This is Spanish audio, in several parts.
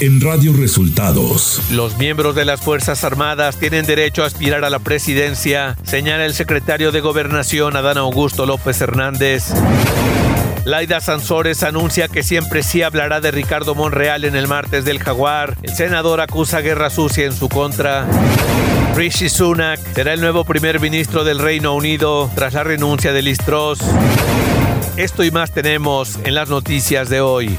en Radio Resultados. Los miembros de las Fuerzas Armadas tienen derecho a aspirar a la presidencia, señala el secretario de Gobernación Adán Augusto López Hernández. Laida Sansores anuncia que siempre sí hablará de Ricardo Monreal en el martes del Jaguar. El senador acusa guerra sucia en su contra. Rishi Sunak será el nuevo primer ministro del Reino Unido tras la renuncia de Liz Esto y más tenemos en las noticias de hoy.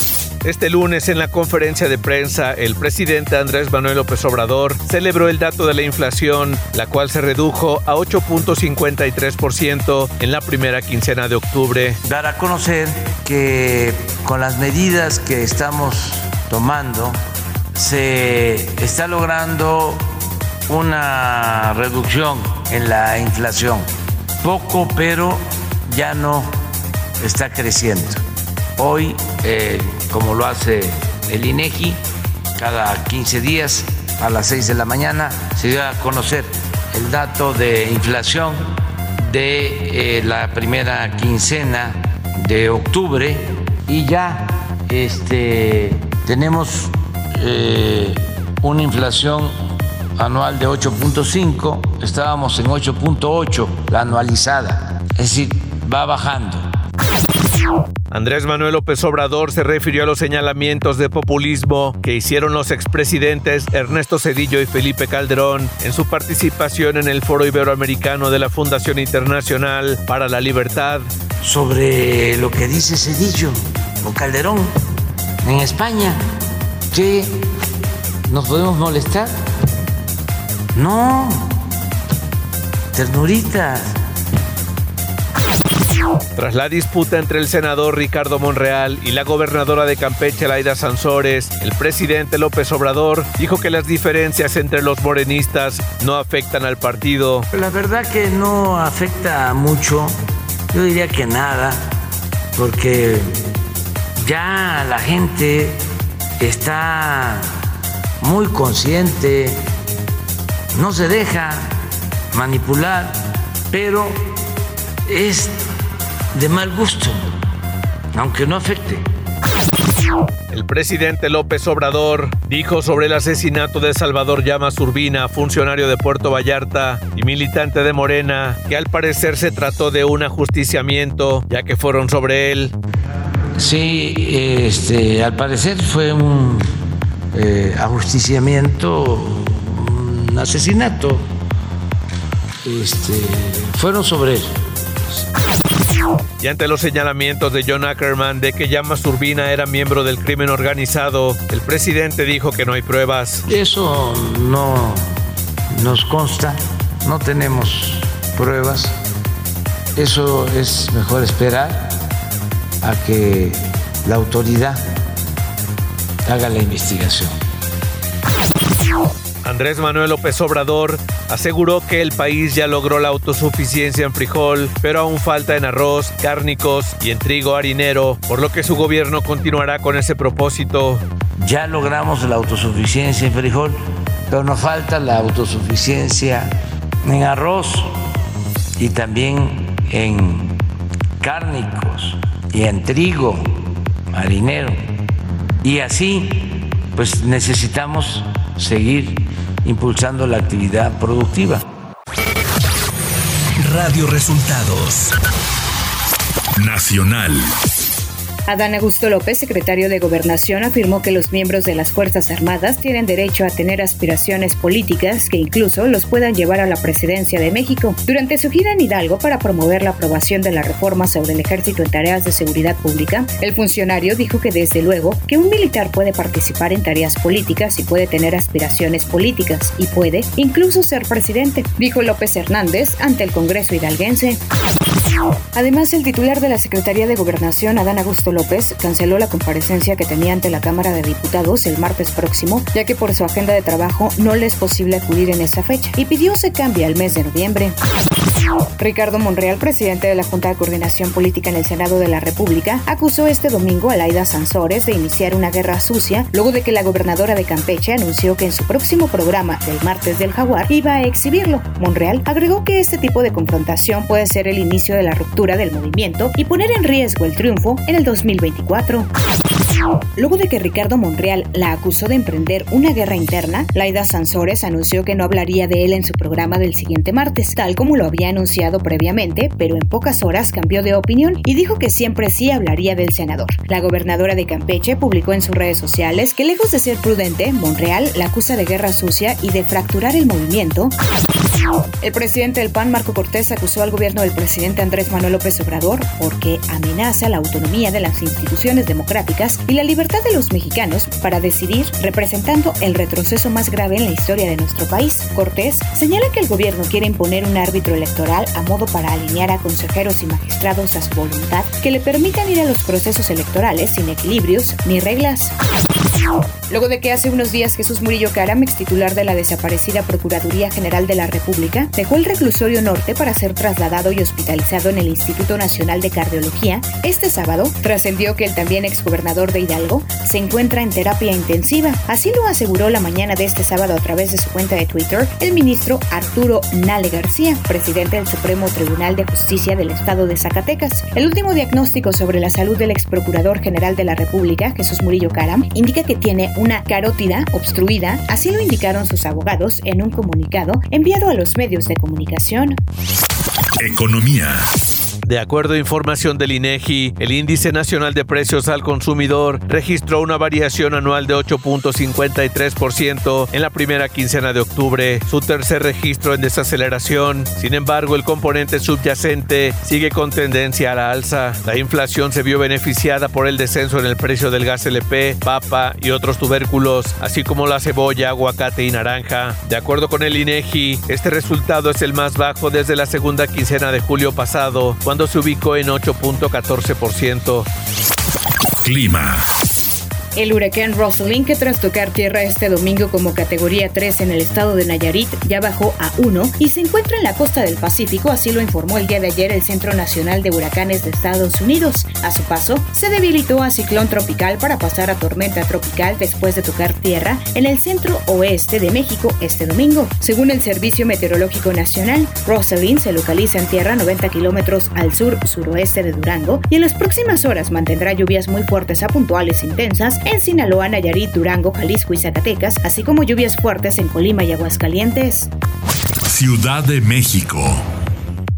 Este lunes en la conferencia de prensa, el presidente Andrés Manuel López Obrador celebró el dato de la inflación, la cual se redujo a 8.53% en la primera quincena de octubre. Dar a conocer que con las medidas que estamos tomando se está logrando una reducción en la inflación. Poco, pero ya no está creciendo. Hoy, eh, como lo hace el INEGI, cada 15 días a las 6 de la mañana se dio a conocer el dato de inflación de eh, la primera quincena de octubre y ya este, tenemos eh, una inflación anual de 8.5, estábamos en 8.8 la anualizada, es decir, va bajando. Andrés Manuel López Obrador se refirió a los señalamientos de populismo que hicieron los expresidentes Ernesto Cedillo y Felipe Calderón en su participación en el Foro Iberoamericano de la Fundación Internacional para la Libertad. Sobre lo que dice Cedillo o Calderón en España, ¿qué nos podemos molestar? No, ternuritas tras la disputa entre el senador Ricardo Monreal y la gobernadora de Campeche, Laida Sansores, el presidente López Obrador dijo que las diferencias entre los morenistas no afectan al partido. La verdad que no afecta mucho, yo diría que nada, porque ya la gente está muy consciente, no se deja manipular, pero es de mal gusto, aunque no afecte. El presidente López Obrador dijo sobre el asesinato de Salvador Llamas Urbina, funcionario de Puerto Vallarta y militante de Morena, que al parecer se trató de un ajusticiamiento, ya que fueron sobre él. Sí, este, al parecer fue un eh, ajusticiamiento, un asesinato. Este, fueron sobre él. Y ante los señalamientos de John Ackerman de que Llamas Turbina era miembro del crimen organizado, el presidente dijo que no hay pruebas. Eso no nos consta, no tenemos pruebas. Eso es mejor esperar a que la autoridad haga la investigación. Andrés Manuel López Obrador aseguró que el país ya logró la autosuficiencia en frijol, pero aún falta en arroz, cárnicos y en trigo harinero, por lo que su gobierno continuará con ese propósito. Ya logramos la autosuficiencia en frijol, pero nos falta la autosuficiencia en arroz y también en cárnicos y en trigo harinero. Y así, pues necesitamos seguir impulsando la actividad productiva. Radio Resultados Nacional. Adán Augusto López, secretario de Gobernación, afirmó que los miembros de las Fuerzas Armadas tienen derecho a tener aspiraciones políticas que incluso los puedan llevar a la presidencia de México. Durante su gira en Hidalgo para promover la aprobación de la reforma sobre el ejército en tareas de seguridad pública, el funcionario dijo que desde luego que un militar puede participar en tareas políticas y puede tener aspiraciones políticas y puede incluso ser presidente, dijo López Hernández ante el Congreso hidalguense. Además, el titular de la Secretaría de Gobernación, Adán Augusto López, canceló la comparecencia que tenía ante la Cámara de Diputados el martes próximo, ya que por su agenda de trabajo no le es posible acudir en esa fecha, y pidió se cambie al mes de noviembre. Ricardo Monreal, presidente de la Junta de Coordinación Política en el Senado de la República, acusó este domingo a Laida Sansores de iniciar una guerra sucia luego de que la gobernadora de Campeche anunció que en su próximo programa del martes del jaguar iba a exhibirlo. Monreal agregó que este tipo de confrontación puede ser el inicio de la ruptura del movimiento y poner en riesgo el triunfo en el 2024. Luego de que Ricardo Monreal la acusó de emprender una guerra interna, Laida Sansores anunció que no hablaría de él en su programa del siguiente martes, tal como lo había anunciado previamente, pero en pocas horas cambió de opinión y dijo que siempre sí hablaría del senador. La gobernadora de Campeche publicó en sus redes sociales que lejos de ser prudente, Monreal la acusa de guerra sucia y de fracturar el movimiento. El presidente del PAN, Marco Cortés, acusó al gobierno del presidente Andrés Manuel López Obrador porque amenaza la autonomía de las instituciones democráticas y la libertad de los mexicanos para decidir, representando el retroceso más grave en la historia de nuestro país. Cortés señala que el gobierno quiere imponer un árbitro electoral a modo para alinear a consejeros y magistrados a su voluntad que le permitan ir a los procesos electorales sin equilibrios ni reglas. Luego de que hace unos días Jesús Murillo Caram, ex titular de la desaparecida Procuraduría General de la República, dejó el reclusorio norte para ser trasladado y hospitalizado en el Instituto Nacional de Cardiología, este sábado trascendió que el también exgobernador de Hidalgo se encuentra en terapia intensiva. Así lo aseguró la mañana de este sábado a través de su cuenta de Twitter el ministro Arturo Nale García, presidente del Supremo Tribunal de Justicia del Estado de Zacatecas. El último diagnóstico sobre la salud del ex procurador general de la República, Jesús Murillo Caram, indica que tiene una carótida obstruida, así lo indicaron sus abogados en un comunicado enviado a los medios de comunicación. Economía. De acuerdo a información del INEGI, el índice nacional de precios al consumidor registró una variación anual de 8.53% en la primera quincena de octubre, su tercer registro en desaceleración. Sin embargo, el componente subyacente sigue con tendencia a la alza. La inflación se vio beneficiada por el descenso en el precio del gas LP, papa y otros tubérculos, así como la cebolla, aguacate y naranja. De acuerdo con el INEGI, este resultado es el más bajo desde la segunda quincena de julio pasado, se ubicó en 8.14%. Clima. El huracán Rosalind, que tras tocar tierra este domingo como categoría 3 en el estado de Nayarit, ya bajó a 1 y se encuentra en la costa del Pacífico, así lo informó el día de ayer el Centro Nacional de Huracanes de Estados Unidos. A su paso, se debilitó a ciclón tropical para pasar a tormenta tropical después de tocar tierra en el centro oeste de México este domingo. Según el Servicio Meteorológico Nacional, Rosalind se localiza en tierra 90 kilómetros al sur-suroeste de Durango y en las próximas horas mantendrá lluvias muy fuertes a puntuales intensas en Sinaloa, Nayarit, Durango, Jalisco y Zacatecas, así como lluvias fuertes en Colima y Aguascalientes. Ciudad de México.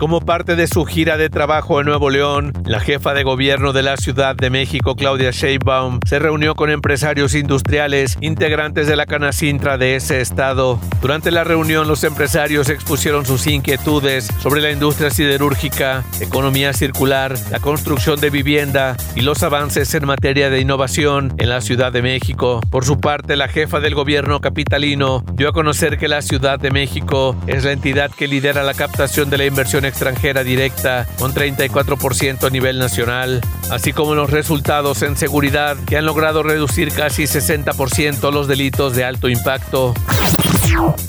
Como parte de su gira de trabajo en Nuevo León, la jefa de gobierno de la Ciudad de México, Claudia Sheinbaum, se reunió con empresarios industriales integrantes de la Canacintra de ese estado. Durante la reunión, los empresarios expusieron sus inquietudes sobre la industria siderúrgica, economía circular, la construcción de vivienda y los avances en materia de innovación en la Ciudad de México. Por su parte, la jefa del gobierno capitalino dio a conocer que la Ciudad de México es la entidad que lidera la captación de la inversión extranjera directa con 34% a nivel nacional, así como los resultados en seguridad que han logrado reducir casi 60% los delitos de alto impacto.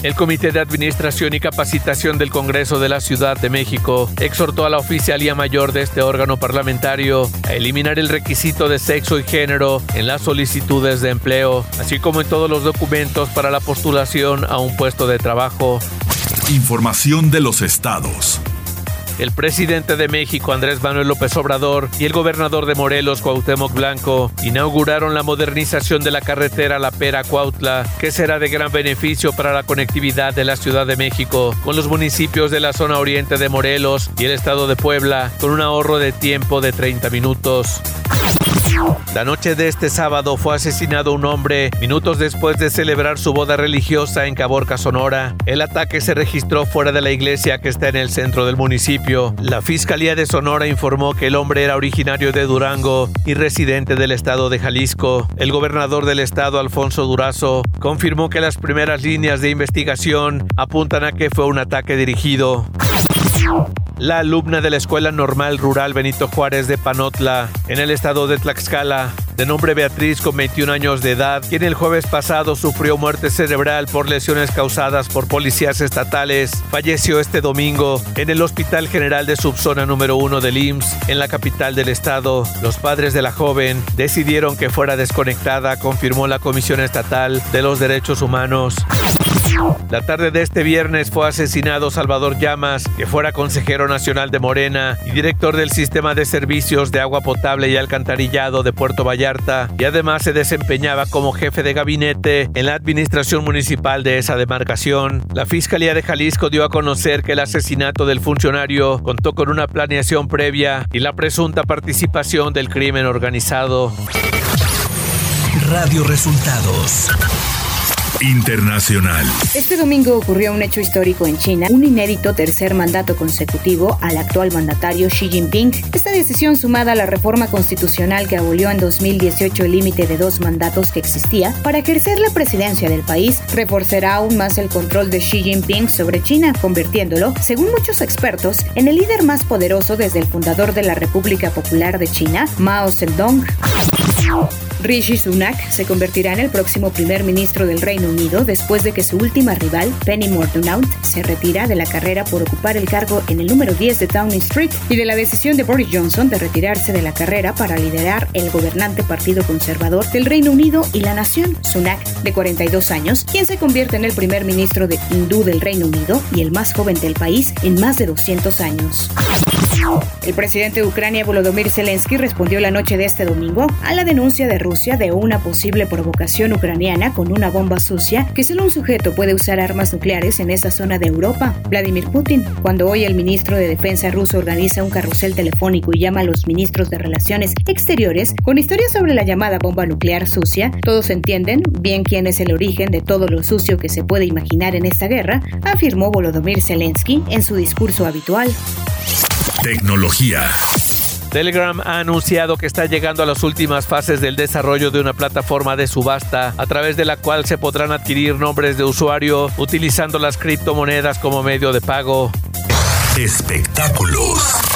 El Comité de Administración y Capacitación del Congreso de la Ciudad de México exhortó a la oficialía mayor de este órgano parlamentario a eliminar el requisito de sexo y género en las solicitudes de empleo, así como en todos los documentos para la postulación a un puesto de trabajo. Información de los estados. El presidente de México, Andrés Manuel López Obrador, y el gobernador de Morelos, Cuauhtémoc Blanco, inauguraron la modernización de la carretera La Pera-Cuautla, que será de gran beneficio para la conectividad de la Ciudad de México con los municipios de la zona oriente de Morelos y el estado de Puebla, con un ahorro de tiempo de 30 minutos. La noche de este sábado fue asesinado un hombre minutos después de celebrar su boda religiosa en Caborca, Sonora. El ataque se registró fuera de la iglesia que está en el centro del municipio. La Fiscalía de Sonora informó que el hombre era originario de Durango y residente del estado de Jalisco. El gobernador del estado, Alfonso Durazo, confirmó que las primeras líneas de investigación apuntan a que fue un ataque dirigido. La alumna de la Escuela Normal Rural Benito Juárez de Panotla, en el estado de Tlaxcala, de nombre Beatriz con 21 años de edad, quien el jueves pasado sufrió muerte cerebral por lesiones causadas por policías estatales, falleció este domingo en el Hospital General de Subzona número 1 del IMSS, en la capital del estado. Los padres de la joven decidieron que fuera desconectada, confirmó la Comisión Estatal de los Derechos Humanos. La tarde de este viernes fue asesinado Salvador Llamas, que fuera consejero nacional de Morena y director del sistema de servicios de agua potable y alcantarillado de Puerto Vallarta, y además se desempeñaba como jefe de gabinete en la administración municipal de esa demarcación. La Fiscalía de Jalisco dio a conocer que el asesinato del funcionario contó con una planeación previa y la presunta participación del crimen organizado. Radio Resultados. Internacional. Este domingo ocurrió un hecho histórico en China, un inédito tercer mandato consecutivo al actual mandatario Xi Jinping. Esta decisión sumada a la reforma constitucional que abolió en 2018 el límite de dos mandatos que existía para ejercer la presidencia del país, reforzará aún más el control de Xi Jinping sobre China, convirtiéndolo, según muchos expertos, en el líder más poderoso desde el fundador de la República Popular de China, Mao Zedong. Rishi Sunak se convertirá en el próximo primer ministro del Reino Unido después de que su última rival, Penny Mordaunt, se retira de la carrera por ocupar el cargo en el número 10 de Downing Street y de la decisión de Boris Johnson de retirarse de la carrera para liderar el gobernante Partido Conservador del Reino Unido y la nación. Sunak, de 42 años, quien se convierte en el primer ministro de hindú del Reino Unido y el más joven del país en más de 200 años. El presidente de Ucrania, Volodymyr Zelensky, respondió la noche de este domingo a la denuncia de Rusia de una posible provocación ucraniana con una bomba sucia que solo un sujeto puede usar armas nucleares en esa zona de Europa, Vladimir Putin. Cuando hoy el ministro de Defensa ruso organiza un carrusel telefónico y llama a los ministros de Relaciones Exteriores con historias sobre la llamada bomba nuclear sucia, todos entienden bien quién es el origen de todo lo sucio que se puede imaginar en esta guerra, afirmó Volodymyr Zelensky en su discurso habitual. Tecnología. Telegram ha anunciado que está llegando a las últimas fases del desarrollo de una plataforma de subasta a través de la cual se podrán adquirir nombres de usuario utilizando las criptomonedas como medio de pago. Espectáculos.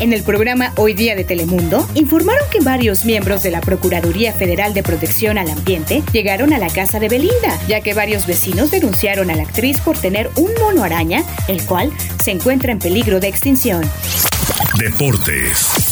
En el programa Hoy Día de Telemundo, informaron que varios miembros de la Procuraduría Federal de Protección al Ambiente llegaron a la casa de Belinda, ya que varios vecinos denunciaron a la actriz por tener un mono araña, el cual se encuentra en peligro de extinción. Deportes.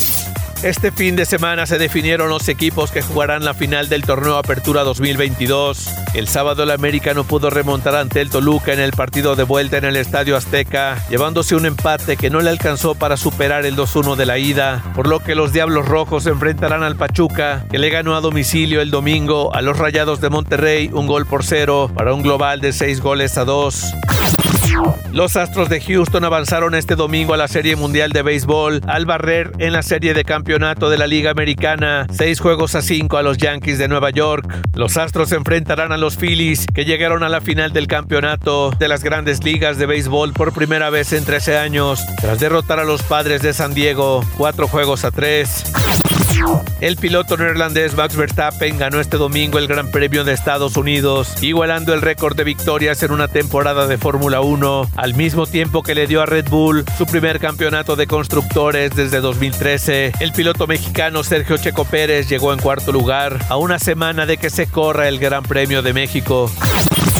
Este fin de semana se definieron los equipos que jugarán la final del torneo Apertura 2022. El sábado el América no pudo remontar ante el Toluca en el partido de vuelta en el Estadio Azteca, llevándose un empate que no le alcanzó para superar el 2-1 de la ida, por lo que los Diablos Rojos enfrentarán al Pachuca, que le ganó a domicilio el domingo a los Rayados de Monterrey un gol por cero para un global de 6 goles a 2. Los Astros de Houston avanzaron este domingo a la Serie Mundial de Béisbol al barrer en la serie de campeonato de la Liga Americana, seis juegos a cinco a los Yankees de Nueva York. Los Astros se enfrentarán a los Phillies, que llegaron a la final del campeonato de las grandes ligas de béisbol por primera vez en 13 años, tras derrotar a los Padres de San Diego, cuatro juegos a tres. El piloto neerlandés Max Verstappen ganó este domingo el Gran Premio de Estados Unidos, igualando el récord de victorias en una temporada de Fórmula 1, al mismo tiempo que le dio a Red Bull su primer campeonato de constructores desde 2013. El piloto mexicano Sergio Checo Pérez llegó en cuarto lugar a una semana de que se corra el Gran Premio de México.